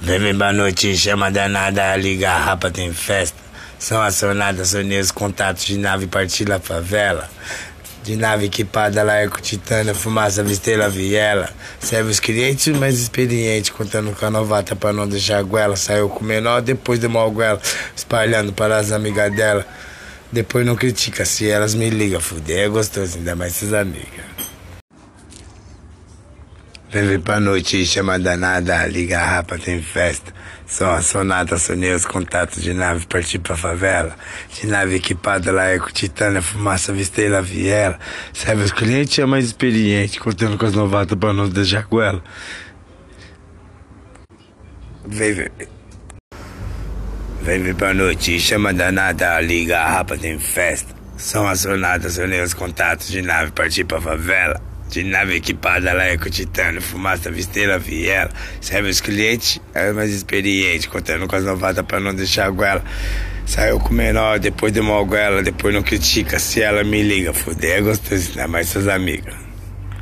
Vem vem pra noite, chama danada, liga a rapa, tem festa. São acionadas, sonhei os contatos de nave partilha favela. De nave equipada, com titânio, fumaça, visteira, viela. Serve os clientes mais experientes, contando com a novata pra não deixar goela. Saiu com o menor, depois deu mal goela, espalhando para as amigas dela. Depois não critica, se elas me ligam, fuder é gostoso, ainda mais seus amigas. Vem pra noite, chama danada, liga a rapa, tem festa. Só a sonata, sonhei os contatos de nave partir pra favela. De nave equipada, lá é com titânia, fumaça, visteira, viela. Serve os clientes é mais experiente, contando com as novatas pra não deixar goela. Vem, vem. Vem vir pra noite, chama danada, liga a rapa, tem festa. São as sonatas, sonhei os contatos de nave partir pra favela. De nave equipada, lá é com titânio, fumaça, visteira, viela. Serve os clientes, é mais experiente, contando com as novatas pra não deixar a goela. Saiu com o menor, depois deu uma goela, depois não critica, se ela me liga, fuder é gostoso, ainda mais suas amigas.